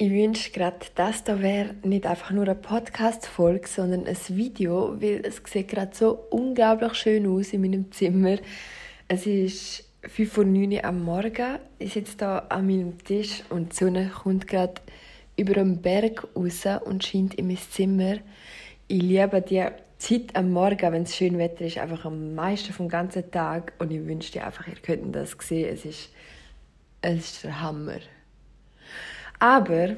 Ich wünsche gerade, dass da wäre nicht einfach nur eine Podcast-Folge, sondern ein Video, weil es sieht gerade so unglaublich schön aus in meinem Zimmer. Es ist 5 vor 9 Uhr am Morgen. Ich sitze da an meinem Tisch und die Sonne kommt gerade über den Berg raus und scheint in mein Zimmer. Ich liebe die Zeit am Morgen, wenn es schön Wetter ist, einfach am meisten vom ganzen Tag. Und ich wünschte einfach, ihr könntet das sehen. Es ist, es ist der Hammer. Aber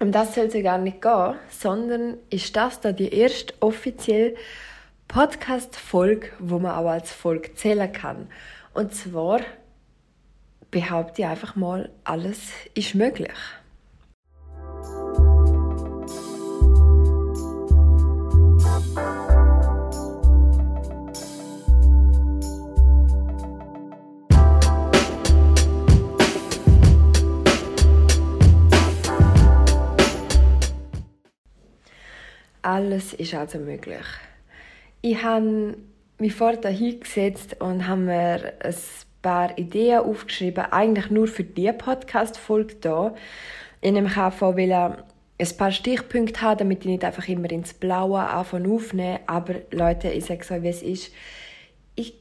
um das soll es gar nicht gehen, sondern ist das da die erste offizielle Podcast-Folge, wo man auch als Folge zählen kann. Und zwar behaupte ich einfach mal, alles ist möglich. Alles ist also möglich. Ich habe mich vorher hingesetzt und habe mir ein paar Ideen aufgeschrieben, eigentlich nur für diese Podcast-Folge hier. Ich nämlich auch ein paar Stichpunkte haben, damit ich nicht einfach immer ins Blaue anfange aufnehmen. Aber Leute, ich sage so, wie es ist, ich,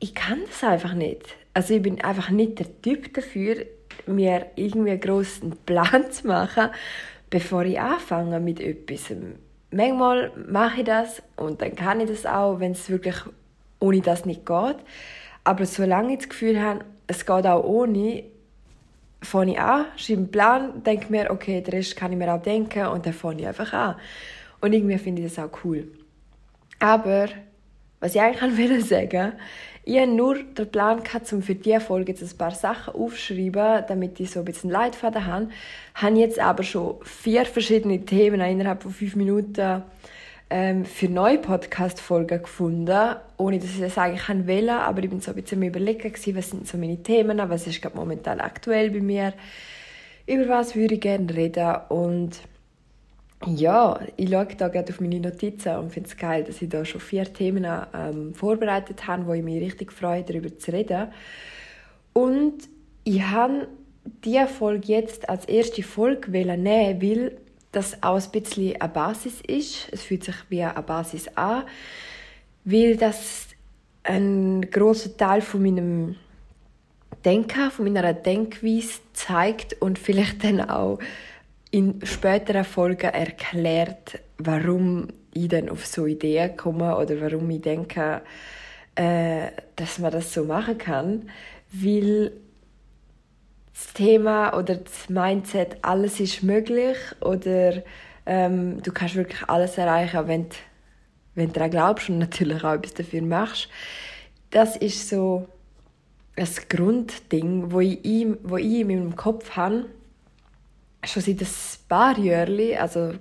ich kann das einfach nicht. Also ich bin einfach nicht der Typ dafür, mir irgendwie einen grossen Plan zu machen, bevor ich anfange mit etwas manchmal mache ich das und dann kann ich das auch, wenn es wirklich ohne das nicht geht. Aber solange ich das Gefühl habe, es geht auch ohne, fange ich an, schreibe einen Plan, denke mir, okay, den Rest kann ich mir auch denken und dann fange ich einfach an. Und irgendwie finde ich das auch cool. Aber, was ich eigentlich will sagen ich hatte nur den Plan, gehabt, um für diese Folge jetzt ein paar Sachen aufzuschreiben, damit ich so ein bisschen Leitfaden habe. Ich habe jetzt aber schon vier verschiedene Themen innerhalb von fünf Minuten ähm, für neue Podcast-Folgen gefunden, ohne dass ich das eigentlich wollte. Aber ich bin so ein bisschen überlegen, was sind so meine Themen, was ist gerade momentan aktuell bei mir, über was würde ich gerne reden und ja, ich schaue da gerade auf meine Notizen und finde es geil, dass ich da schon vier Themen ähm, vorbereitet habe, wo ich mich richtig freue, darüber zu reden. Und ich habe diese Folge jetzt als erste Folge nehmen, weil das auch ein bisschen eine Basis ist. Es fühlt sich wie eine Basis an, weil das ein großer Teil von meinem Denken, von meiner Denkweise zeigt und vielleicht dann auch in späteren Folgen erklärt, warum ich dann auf so Ideen komme oder warum ich denke, äh, dass man das so machen kann, weil das Thema oder das Mindset, alles ist möglich oder ähm, du kannst wirklich alles erreichen, wenn du, wenn du daran glaubst und natürlich auch etwas dafür machst. Das ist so ein Grundding, wo ich, wo ich in meinem Kopf habe schon seit ein paar Jahren, also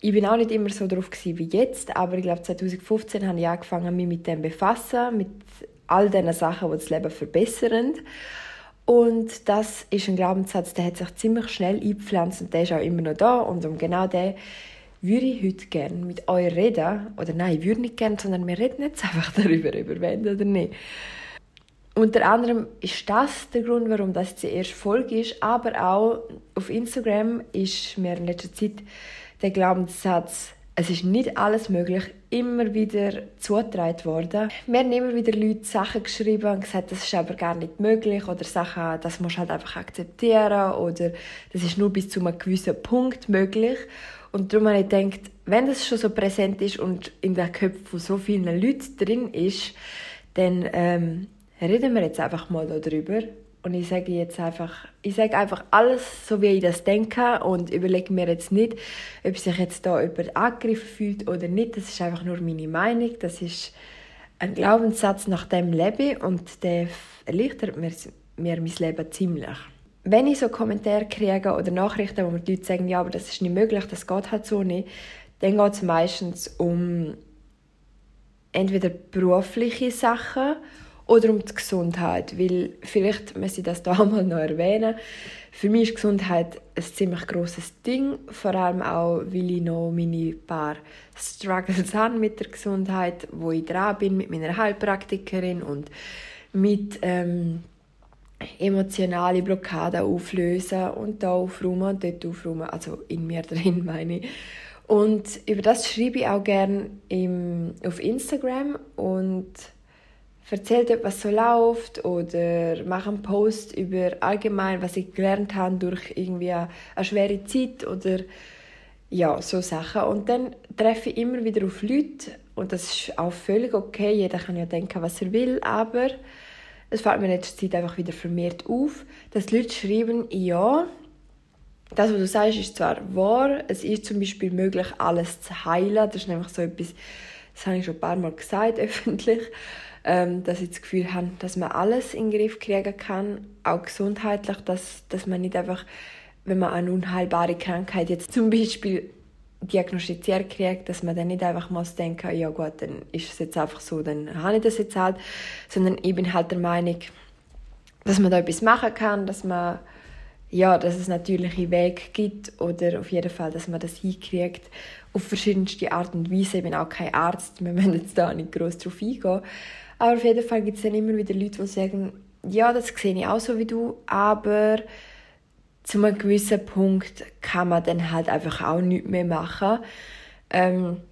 ich bin auch nicht immer so drauf wie jetzt, aber ich glaube 2015 habe ich angefangen, mich mit dem befassen, mit all diesen Sachen, die das Leben verbessern. Und das ist ein Glaubenssatz, der hat sich ziemlich schnell eingepflanzt und der ist auch immer noch da. Und um genau den würde ich heute gerne mit euch reden. Oder nein, ich würde nicht gerne, sondern wir reden jetzt einfach darüber, über wenn oder nicht. Unter anderem ist das der Grund, warum das die erste Folge ist, aber auch auf Instagram ist mir in letzter Zeit der Glaubenssatz, es ist nicht alles möglich, immer wieder zugetragen worden. Mir haben immer wieder Leute Sachen geschrieben und gesagt, das ist aber gar nicht möglich oder Sachen, das musst du halt einfach akzeptieren oder das ist nur bis zu einem gewissen Punkt möglich. Und darum habe ich gedacht, wenn das schon so präsent ist und in den Köpfen von so vielen Leuten drin ist, dann ähm, reden wir jetzt einfach mal darüber. Und ich sage jetzt einfach, ich sage einfach alles, so wie ich das denke und überlege mir jetzt nicht, ob sich jetzt da jemand angegriffen fühlt oder nicht. Das ist einfach nur meine Meinung. Das ist ein Glaubenssatz nach dem Leben und der erleichtert mir, mir mein Leben ziemlich. Wenn ich so Kommentare kriege oder Nachrichten, wo mir die Leute sagen, ja, aber das ist nicht möglich, das geht halt so nicht, dann geht es meistens um entweder berufliche Sachen oder um die Gesundheit, weil vielleicht muss ich das da mal noch erwähnen. Für mich ist Gesundheit ein ziemlich großes Ding, vor allem auch, weil ich noch meine paar Struggles habe mit der Gesundheit, wo ich dran bin mit meiner Heilpraktikerin und mit ähm, emotionale Blockaden auflösen und da aufräumen dort aufräumen, also in mir drin meine ich. Und über das schreibe ich auch gerne auf Instagram und erzähle dort, was so läuft oder mache einen Post über allgemein, was ich gelernt habe durch irgendwie eine, schwere Zeit oder ja, so Sachen. Und dann treffe ich immer wieder auf Leute und das ist auch völlig okay. Jeder kann ja denken, was er will, aber es fällt mir in letzter Zeit einfach wieder vermehrt auf, dass Leute schreiben, ja, das, was du sagst, ist zwar wahr, es ist zum Beispiel möglich, alles zu heilen. Das ist nämlich so etwas, das habe ich schon ein paar Mal gesagt öffentlich, ähm, dass ich das Gefühl habe, dass man alles in den Griff kriegen kann, auch gesundheitlich, dass, dass man nicht einfach, wenn man eine unheilbare Krankheit jetzt zum Beispiel diagnostiziert kriegt, dass man dann nicht einfach muss denken, ja gut, dann ist es jetzt einfach so, dann habe ich das jetzt halt, sondern ich bin halt der Meinung, dass man da etwas machen kann, dass man ja, dass es natürliche Wege gibt oder auf jeden Fall, dass man das hinkriegt auf verschiedenste Art und Weise. Ich bin auch kein Arzt, wir müssen jetzt da nicht groß drauf eingehen. Aber auf jeden Fall gibt es dann immer wieder Leute, die sagen, ja, das sehe ich auch so wie du, aber zu einem gewissen Punkt kann man dann halt einfach auch nichts mehr machen. Ähm,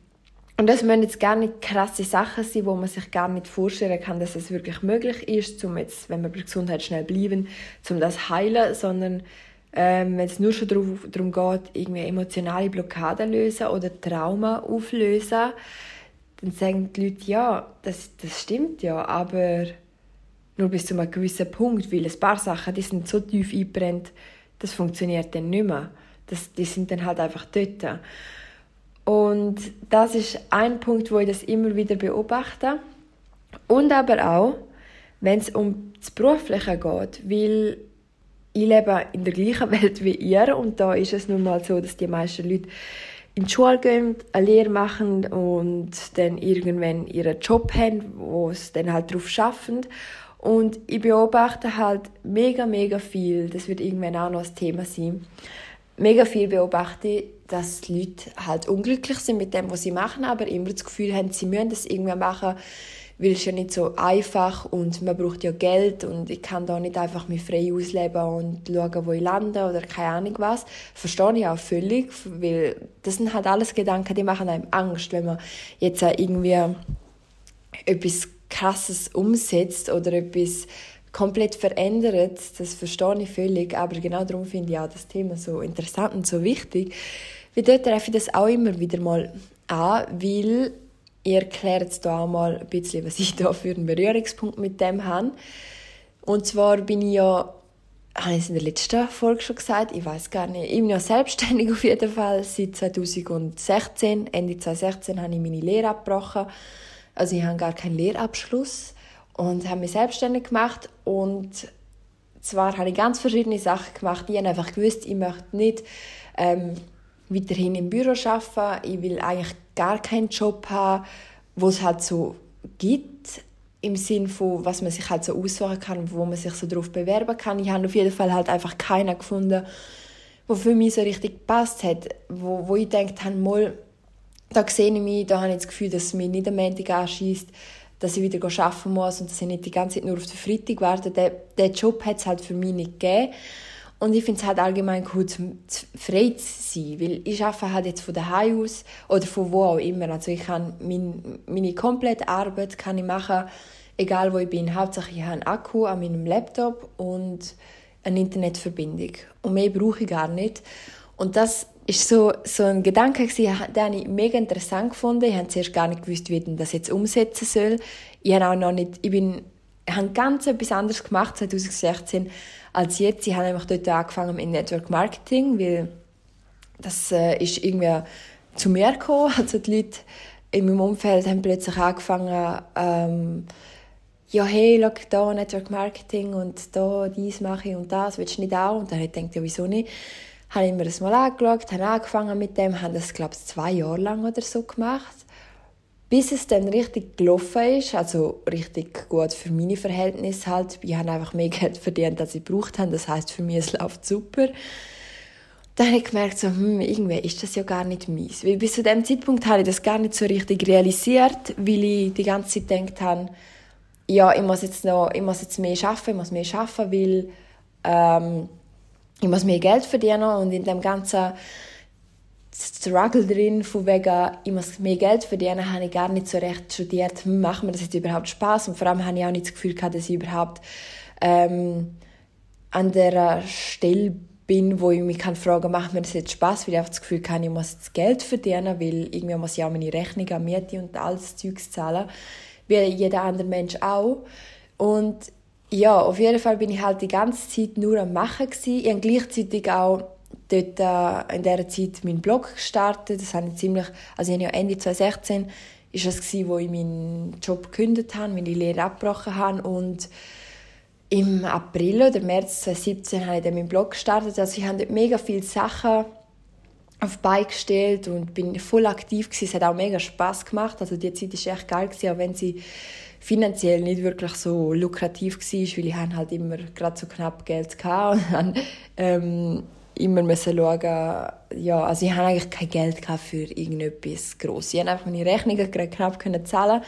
und das müssen jetzt gar nicht krasse Sachen sein, wo man sich gar nicht vorstellen kann, dass es wirklich möglich ist, um jetzt, wenn wir bei Gesundheit schnell bleiben, um das heilen, sondern ähm, wenn es nur schon darum geht, irgendwie emotionale Blockaden lösen oder Trauma auflösen, dann sagen die Leute, ja, das, das stimmt ja, aber nur bis zu einem gewissen Punkt, weil ein paar Sachen, die sind so tief eingebrennt, das funktioniert dann nicht mehr. Das, die sind dann halt einfach dort. Und das ist ein Punkt, wo ich das immer wieder beobachte. Und aber auch, wenn es um das Berufliche geht, weil ich lebe in der gleichen Welt wie ihr und da ist es nun mal so, dass die meisten Leute in die Schule gehen, eine Lehre machen und dann irgendwann ihren Job haben, wo sie dann halt darauf schaffen. Und ich beobachte halt mega, mega viel, das wird irgendwann auch noch ein Thema sein, mega viel beobachte ich, dass die Leute halt unglücklich sind mit dem, was sie machen, aber immer das Gefühl haben, sie müssen das irgendwie machen, weil es ja nicht so einfach und man braucht ja Geld und ich kann da nicht einfach mich frei ausleben und schauen, wo ich lande oder keine Ahnung was. Verstehe ich auch völlig, weil das sind halt alles Gedanken, die machen einem Angst, wenn man jetzt irgendwie etwas Krasses umsetzt oder etwas komplett verändert, das verstehe ich völlig, aber genau darum finde ich auch das Thema so interessant und so wichtig, weil dort treffe ich das auch immer wieder mal an, weil ihr erklärt jetzt auch mal ein bisschen, was ich da für einen Berührungspunkt mit dem habe. Und zwar bin ich ja, habe ich es in der letzten Folge schon gesagt, ich weiß gar nicht, ich bin ja selbstständig auf jeden Fall, seit 2016, Ende 2016 habe ich meine Lehre abgebrochen, also ich habe gar keinen Lehrabschluss und habe mich selbstständig gemacht und zwar habe ich ganz verschiedene Sachen gemacht. Ich habe einfach gewusst, ich möchte nicht ähm, weiterhin im Büro arbeiten. Ich will eigentlich gar keinen Job haben, wo es halt so gibt im Sinn von, was man sich halt so aussuchen kann, wo man sich so darauf bewerben kann. Ich habe auf jeden Fall halt einfach keinen gefunden, wo für mich so richtig gepasst hat, wo, wo ich gedacht habe, mal, da sehe ich mich, da habe ich das Gefühl, dass es mich nicht am Montag anschießt, dass ich wieder arbeiten muss und dass ich nicht die ganze Zeit nur auf den Freitag warte. Den Job hat es halt für mich nicht gegeben. Und ich finde es halt allgemein cool, frei zu sein, weil ich arbeite halt jetzt von daheim aus oder von wo auch immer. Also ich kann mein, meine komplette Arbeit kann ich machen, egal wo ich bin. Hauptsache ich habe einen Akku an meinem Laptop und eine Internetverbindung. Und mehr brauche ich gar nicht. Und das ist so, so ein Gedanke den ich mega interessant gefunden. Ich habe zuerst gar nicht gewusst, wie ich das jetzt umsetzen soll. Ich habe auch noch nicht, ich bin, ich habe ganz etwas anderes gemacht 2016 als jetzt. Ich habe einfach dort angefangen mit Network Marketing, weil das äh, ist irgendwie zu mir gekommen. Also die Leute in meinem Umfeld haben plötzlich angefangen, ähm, ja, hey, schau, da Network Marketing und da dies mache ich und das, willst du nicht auch? Und dann habe ich gedacht, ja, wieso nicht? habe ich mir das mal angeschaut, habe angefangen mit dem, habe das, glaube ich, zwei Jahre lang oder so gemacht. Bis es dann richtig gelaufen ist, also richtig gut für meine Verhältnisse halt. Ich habe einfach mehr Geld verdient, als ich gebraucht habe. Das heißt für mich, es läuft super. Dann habe ich gemerkt, so, hm, irgendwie ist das ja gar nicht meins. Weil bis zu dem Zeitpunkt habe ich das gar nicht so richtig realisiert, weil ich die ganze Zeit gedacht habe, ja, ich muss jetzt noch, ich muss jetzt mehr schaffen, ich muss mehr schaffen, weil ähm, ich muss mehr Geld verdienen und in dem ganzen Struggle drin, von wegen, ich muss mehr Geld verdienen, habe ich gar nicht so recht studiert, macht mir das jetzt überhaupt Spaß und vor allem habe ich auch nicht das Gefühl gehabt, dass ich überhaupt ähm, an der Stelle bin, wo ich mich kann fragen, macht mir das jetzt Spaß, weil ich einfach das Gefühl habe, ich muss jetzt Geld verdienen, weil irgendwie muss ich auch meine Rechnung Miete und alles Zeugs zahlen, wie jeder andere Mensch auch. Und ja, auf jeden Fall bin ich halt die ganze Zeit nur am Machen gewesen. Ich habe gleichzeitig auch dort äh, in dieser Zeit meinen Blog gestartet. Das habe ich ziemlich, also ich habe ja Ende 2016 ist das gewesen, wo ich meinen Job gekündigt habe, meine Lehre abgebrochen habe und im April oder März 2017 habe ich dann meinen Blog gestartet. Also ich habe dort mega viele Sachen auf die Beine gestellt und bin voll aktiv gewesen. Es hat auch mega Spaß gemacht. Also die Zeit war echt geil gewesen, auch wenn sie finanziell nicht wirklich so lukrativ war, weil ich halt immer gerade so knapp Geld hatte und dann ähm, immer schauen, ja, also ich hatte eigentlich kein Geld für irgendetwas Grosses. Ich konnte einfach meine Rechnungen knapp zahlen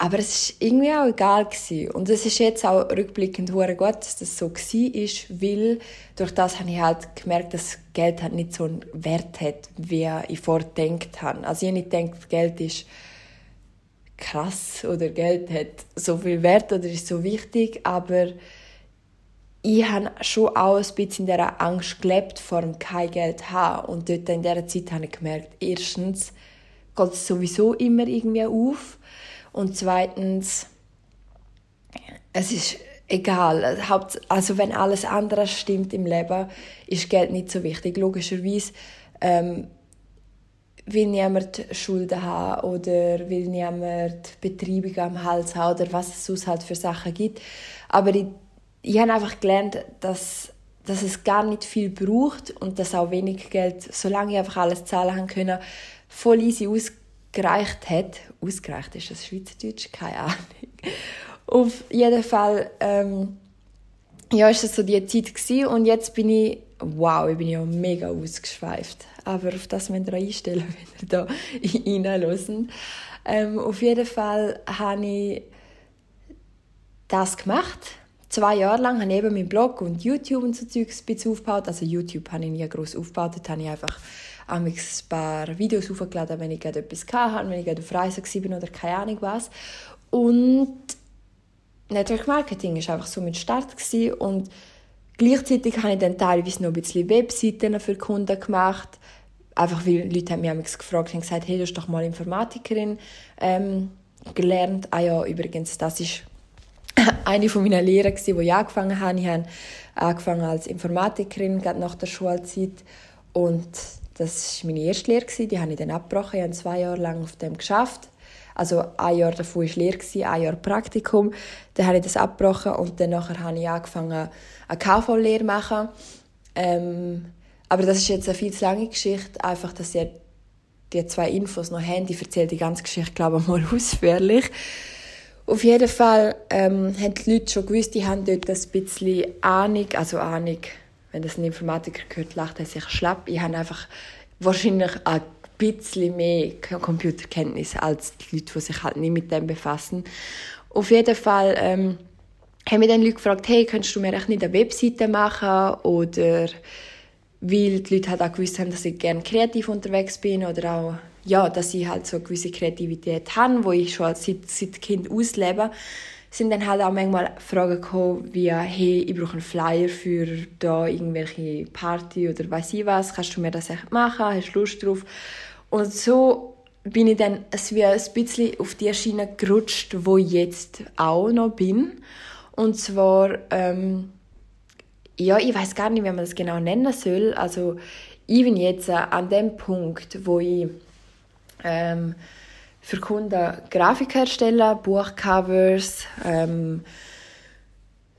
aber es war irgendwie auch egal. Gewesen. Und es ist jetzt auch rückblickend gut, dass das so war, weil durch das habe ich halt gemerkt, dass Geld halt nicht so einen Wert hat, wie ich vorher gedacht habe. Also ich habe nicht gedacht, Geld ist krass oder Geld hat so viel Wert oder ist so wichtig, aber ich habe schon auch ein bisschen in dieser Angst gelebt, vor dem kein Geld haben. Und dort in dieser Zeit habe ich gemerkt, erstens geht es sowieso immer irgendwie auf und zweitens, es ist egal. Also wenn alles andere stimmt im Leben, ist Geld nicht so wichtig. Logischerweise ähm, will niemand Schulden haben oder will niemand Betreibung am Hals haben oder was es sonst halt für Sachen gibt. Aber ich, ich habe einfach gelernt, dass, dass es gar nicht viel braucht und dass auch wenig Geld, solange ich einfach alles zahlen haben können, voll easy ausgeht gereicht hat. Ausgereicht ist das Schweizerdeutsch? Keine Ahnung. Auf jeden Fall, ähm, ja, ist das so die Zeit gewesen. und jetzt bin ich, wow, ich bin ja mega ausgeschweift. Aber auf das müsst ihr einstellen, wenn ihr da reinhören. Ähm, auf jeden Fall habe ich das gemacht. Zwei Jahre lang habe ich eben meinen Blog und YouTube und so Zeugs aufgebaut. Also YouTube habe ich nie groß aufgebaut, dort habe ich einfach ein paar Videos hochgeladen, wenn ich gerade etwas hatte, wenn ich gerade auf Reise war oder keine Ahnung was. Und Network Marketing war einfach so mein Start gewesen. und gleichzeitig habe ich dann teilweise noch ein bisschen Webseiten für Kunden gemacht, einfach weil Leute haben mich gefragt und gesagt, hey, du bist doch mal Informatikerin ähm, gelernt. Ah ja, übrigens, das ist eine von meinen Lehrern, wo ich angefangen habe. Ich habe angefangen als Informatikerin, gerade nach der Schulzeit und das war meine erste Lehre, die habe ich dann abgebrochen. Ich habe zwei Jahre lang auf dem geschafft. Also ein Jahr davor war Lehre, ein Jahr Praktikum. Dann habe ich das abgebrochen und dann nachher habe ich angefangen, eine KV-Lehre zu machen. Ähm, aber das ist jetzt eine viel zu lange Geschichte, einfach, dass ihr die zwei Infos noch habt. Ich erzähle die ganze Geschichte, glaube ich, mal ausführlich. Auf jeden Fall ähm, haben die Leute schon gewusst, die haben dort ein bisschen Ahnung, also Ahnung, wenn das ein Informatiker hört, lacht er sich schlapp. Ich habe einfach wahrscheinlich ein bisschen mehr Computerkenntnis als die Leute, die sich halt nicht mit dem befassen. Auf jeden Fall ähm, haben mich dann Leute gefragt, hey, könntest du mir echt nicht eine Webseite machen oder weil die Leute halt auch gewusst haben, dass ich gerne kreativ unterwegs bin oder auch ja, dass ich halt so eine gewisse Kreativität habe, wo ich schon seit, seit Kind auslebe sind dann halt auch manchmal Fragen gekommen, wie, hey, ich brauche einen Flyer für da irgendwelche Party oder weiß ich was, kannst du mir das echt machen, hast du Lust drauf? Und so bin ich dann wie ein bisschen auf die Schiene gerutscht, wo ich jetzt auch noch bin. Und zwar, ähm, ja, ich weiß gar nicht, wie man das genau nennen soll. Also ich bin jetzt an dem Punkt, wo ich ähm, für Kunden Grafik herstellen, Buchcovers, ähm,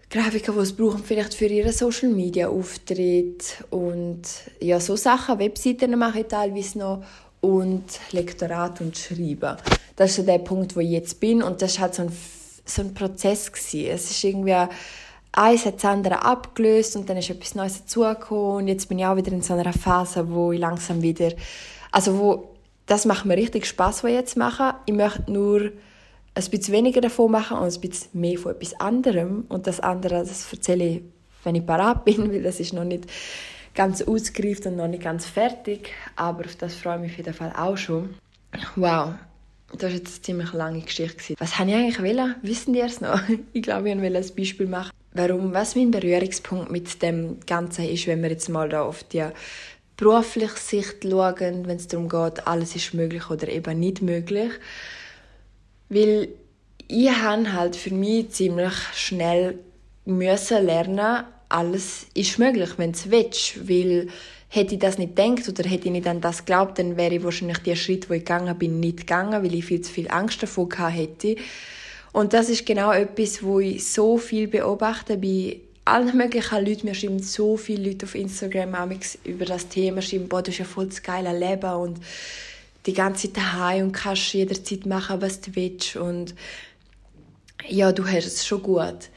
Grafiker, die es brauchen, vielleicht für ihren Social Media Auftritt und ja, so Sachen, Webseiten mache ich teilweise noch und Lektorat und Schreiben. Das ist so der Punkt, wo ich jetzt bin und das war halt so ein, so ein Prozess gewesen. Es ist irgendwie eins hat das andere abgelöst und dann ist etwas Neues dazugekommen und jetzt bin ich auch wieder in so einer Phase, wo ich langsam wieder, also wo das macht mir richtig Spaß, was ich jetzt mache. Ich möchte nur ein bisschen weniger davon machen und ein bisschen mehr von etwas anderem. Und das andere, das erzähle ich, wenn ich parat bin, weil das ist noch nicht ganz ausgereift und noch nicht ganz fertig. Aber auf das freue ich mich auf jeden Fall auch schon. Wow, das war jetzt eine ziemlich lange Geschichte. Was habe ich eigentlich wollen? Wissen die es noch? Ich glaube, ich wollte ein Beispiel machen. Warum, was mein Berührungspunkt mit dem Ganzen ist, wenn wir jetzt mal da auf die berufliche Sicht schauen, wenn es darum geht, alles ist möglich oder eben nicht möglich. Weil ich habe halt für mich ziemlich schnell müssen lernen, alles ist möglich, wenn du willst. Weil hätte ich das nicht gedacht oder hätte ich nicht an das geglaubt, dann wäre ich wahrscheinlich der Schritt, wo ich gegangen bin, nicht gegangen, weil ich viel zu viel Angst davor hätte. Und das ist genau etwas, wo ich so viel beobachte bei allen möglichen Leuten. Mir schreiben so viele Leute auf Instagram über das Thema, schreiben, boah, das ist ja voll das geile Leben und die ganze Zeit daheim und kannst jederzeit machen, was du willst und ja, du hast es schon gut.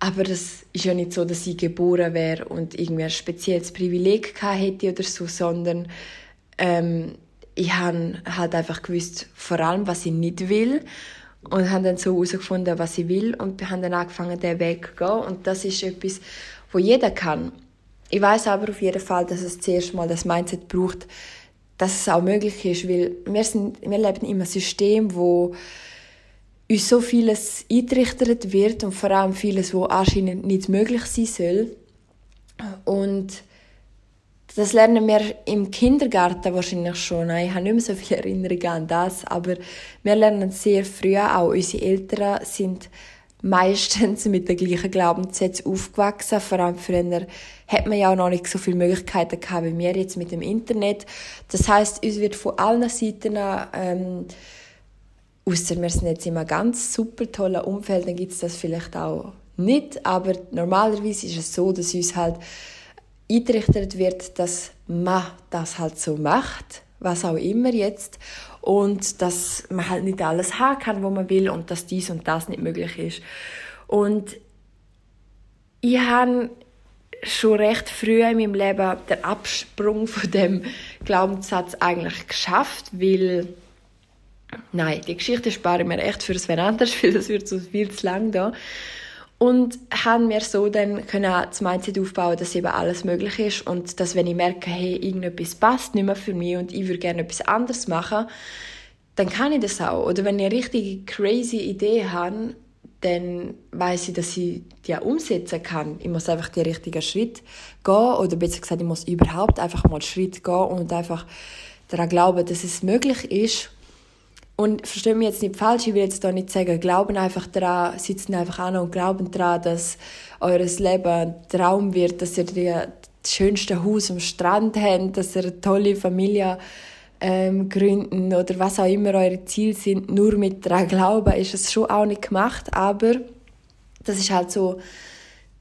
Aber das ist ja nicht so, dass ich geboren wäre und irgendwie ein spezielles Privileg hätte oder so, sondern ähm, ich habe halt einfach gewusst, vor allem, was ich nicht will und habe dann so herausgefunden, was ich will und habe dann angefangen, diesen Weg zu gehen und das ist etwas, wo jeder kann. Ich weiß aber auf jeden Fall, dass es zuerst mal das Mindset braucht, dass es auch möglich ist, weil wir, sind, wir leben in einem System, wo uns so vieles eingerichtet wird und vor allem vieles, was anscheinend nicht möglich sein soll. Und das lernen wir im Kindergarten wahrscheinlich schon. Ich habe nicht mehr so viele Erinnerungen an das, aber wir lernen sehr früh auch. Unsere Eltern sind meistens mit den gleichen Glaubenssätzen aufgewachsen. Vor allem früher hat man ja auch noch nicht so viele Möglichkeiten gehabt wie wir jetzt mit dem Internet. Das heißt, uns wird von allen Seiten ähm, Außer wir sind jetzt in einem ganz super tollen Umfeld, dann gibt es das vielleicht auch nicht. Aber normalerweise ist es so, dass uns halt eingerichtet wird, dass man das halt so macht, was auch immer jetzt. Und dass man halt nicht alles haben kann, wo man will und dass dies und das nicht möglich ist. Und ich habe schon recht früh in meinem Leben den Absprung von dem Glaubenssatz eigentlich geschafft, weil Nein, die Geschichte spare ich mir echt für das anders, weil das wird so viel zu lang da. Und haben mir so dann können das Mindset aufbauen, dass eben alles möglich ist und dass wenn ich merke, hey, irgendetwas passt nicht mehr für mich und ich würde gerne etwas anderes machen, dann kann ich das auch. Oder wenn ich eine richtige crazy Idee habe, dann weiß ich, dass ich die umsetzen kann. Ich muss einfach den richtigen Schritt gehen oder besser gesagt, ich muss überhaupt einfach mal einen Schritt gehen und einfach daran glauben, dass es möglich ist und verstehe mich jetzt nicht falsch, ich will jetzt da nicht sagen, glauben einfach daran, sitzen einfach an und glauben daran, dass eures Leben ein Traum wird, dass ihr die, das schönste Haus am Strand habt, dass ihr eine tolle Familie ähm, gründen oder was auch immer eure Ziele sind. Nur mit daran glauben ist es schon auch nicht gemacht, aber das ist halt so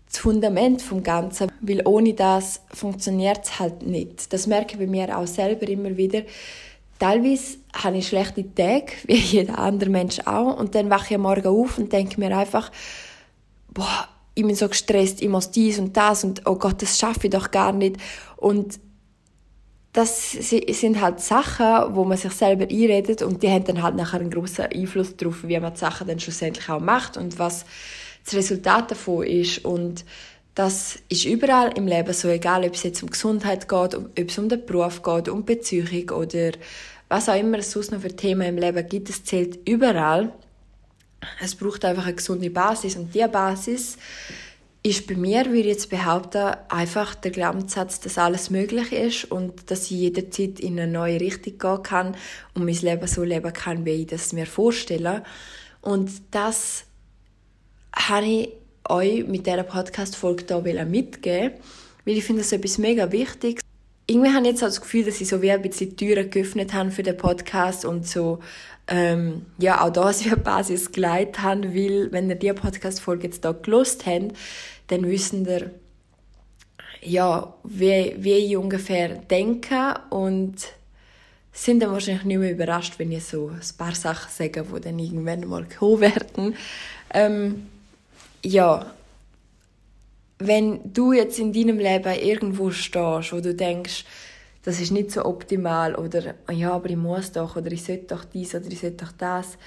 das Fundament vom Ganzen, weil ohne das funktioniert es halt nicht. Das merke ich bei mir auch selber immer wieder Teilweise habe ich schlechte Tage, wie jeder andere Mensch auch. Und dann wache ich am Morgen auf und denke mir einfach, boah, ich bin so gestresst, ich muss dies und das und oh Gott, das schaffe ich doch gar nicht. Und das sind halt Sachen, wo man sich selber einredet und die haben dann halt nachher einen grossen Einfluss darauf, wie man die Sachen dann schlussendlich auch macht und was das Resultat davon ist. Und das ist überall im Leben so, egal ob es jetzt um Gesundheit geht, ob es um den Beruf geht, um Beziehung oder was auch immer es sonst noch für Themen im Leben gibt, es zählt überall. Es braucht einfach eine gesunde Basis und diese Basis ist bei mir, würde ich jetzt behaupten, einfach der Glaubenssatz, dass alles möglich ist und dass ich jederzeit in eine neue Richtung gehen kann und mein Leben so leben kann, wie ich das mir vorstelle. Und das habe ich euch mit dieser Podcast-Folge hier mitgeben weil ich finde das etwas mega wichtig. Irgendwie habe ich jetzt das Gefühl, dass ich so wie ein bisschen die Türen geöffnet habe für den Podcast und so, ähm, ja, auch da wie Basis geleitet habe, weil, wenn ihr diese Podcast-Folge jetzt hier gelost habt, dann wissen ihr, ja, wie, wie ich ungefähr denke und sind dann wahrscheinlich nicht mehr überrascht, wenn ich so ein paar Sachen sage, die dann irgendwann mal kommen werden. Ähm, ja, wenn du jetzt in deinem Leben irgendwo stehst, wo du denkst, das ist nicht so optimal oder ja, aber ich muss doch oder ich sollte doch dies oder ich sollte doch das,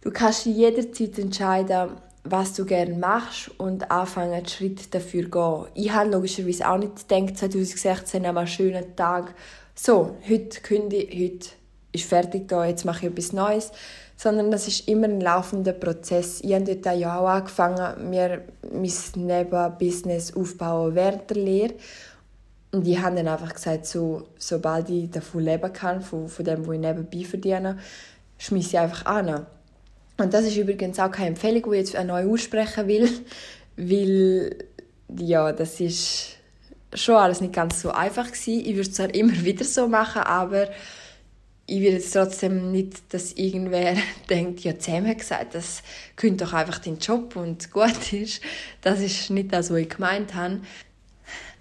Du kannst jederzeit entscheiden, was du gerne machst und anfangen, einen Schritt dafür zu gehen. Ich habe logischerweise auch nicht gedacht, 2016 am schönen Tag, so, heute kündige heute ist fertig da, jetzt mache ich etwas Neues. Sondern das ist immer ein laufender Prozess. Ich habe dort ja auch angefangen, mir mein Nebenbusiness aufbauen während der Lehre. Und die haben dann einfach gesagt, so, sobald ich davon leben kann, von, von dem, was ich nebenbei verdiene, schmeiße ich einfach an. Und das ist übrigens auch keine Empfehlung, die ich jetzt neu aussprechen will, weil ja, das ist schon alles nicht ganz so einfach gewesen. Ich würde es zwar immer wieder so machen, aber ich will jetzt trotzdem nicht, dass irgendwer denkt, ja, Sam hat gesagt, das könnte doch einfach dein Job und gut ist. Das ist nicht das, was ich gemeint habe.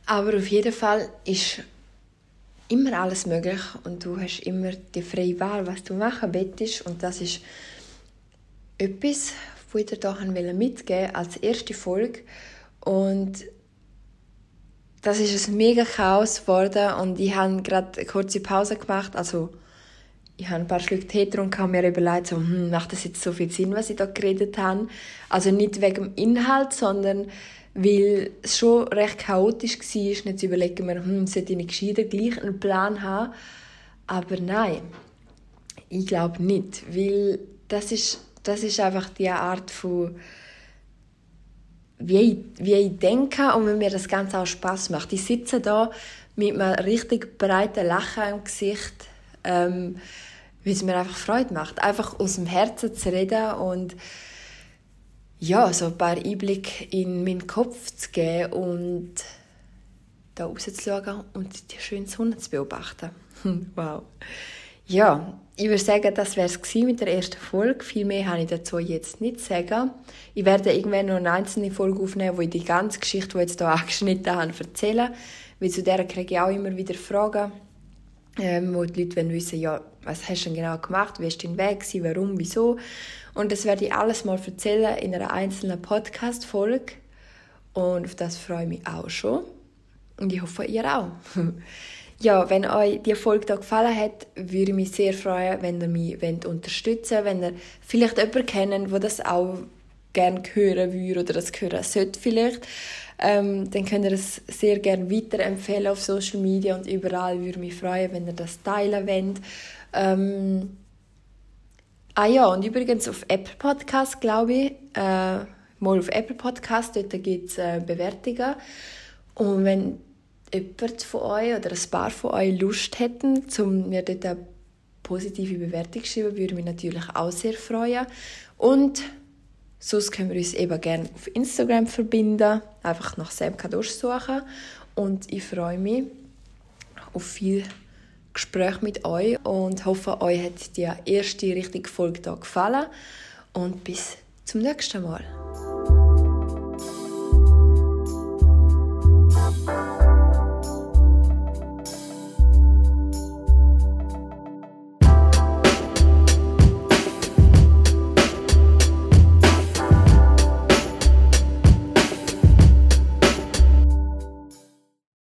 Aber auf jeden Fall ist immer alles möglich und du hast immer die freie Wahl, was du machen willst. Und das ist etwas, was ich dir hier mitgeben als erste Folge. Und das ist ein mega Chaos geworden und ich habe gerade eine kurze Pause gemacht, also ich habe ein paar Schluck Tee getrunken und mir überlegt, so, hm, macht das jetzt so viel Sinn, was ich da geredet habe? Also nicht wegen dem Inhalt, sondern weil es schon recht chaotisch war. Jetzt überlegen wir, hm, sollte ich nicht gescheiter gleich einen Plan haben? Aber nein, ich glaube nicht, weil das ist, das ist einfach die Art von wie ich, wie ich denke und wenn mir das Ganze auch Spaß macht. Ich sitze da mit einem richtig breiten Lachen im Gesicht, ähm, weil es mir einfach Freude macht, einfach aus dem Herzen zu reden und ja, so ein paar Einblicke in meinen Kopf zu geben und da rauszuschauen und die schöne Sonne zu beobachten. wow. Ja, ich würde sagen, das wäre es mit der ersten Folge. Viel mehr habe ich dazu jetzt nicht zu sagen. Ich werde irgendwann noch eine einzelne Folge aufnehmen, wo ich die ganze Geschichte, die ich jetzt hier angeschnitten habe, erzähle. Weil zu der kriege ich auch immer wieder Fragen ähm, wo die Leute wissen ja, was hast du denn genau gemacht, wie war dein Weg, warum, wieso. Und das werde ich alles mal erzählen in einer einzelnen Podcast-Folge. Und auf das freue ich mich auch schon. Und ich hoffe, ihr auch. ja, wenn euch die Folge hier gefallen hat, würde ich mich sehr freuen, wenn ihr mich unterstützen wollt, wenn ihr vielleicht jemanden kennt, der das auch gerne hören würde oder das hören sollte vielleicht ähm, dann könnt ihr es sehr gerne weiterempfehlen auf Social Media und überall. Würde mich freuen, wenn ihr das teilen wollt. Ähm, ah ja, und übrigens auf Apple Podcast, glaube ich, äh, mal auf Apple Podcast, dort gibt es äh, Bewertungen. Und wenn jemand von euch oder ein paar von euch Lust hätten, um mir dort eine positive Bewertung zu schreiben, würde mich natürlich auch sehr freuen. Und Sonst können wir uns eben gerne auf Instagram verbinden, einfach nach Kadosh suchen. Und ich freue mich auf viel Gespräch mit euch und hoffe, euch hat die erste richtige Folge hier gefallen. Und bis zum nächsten Mal.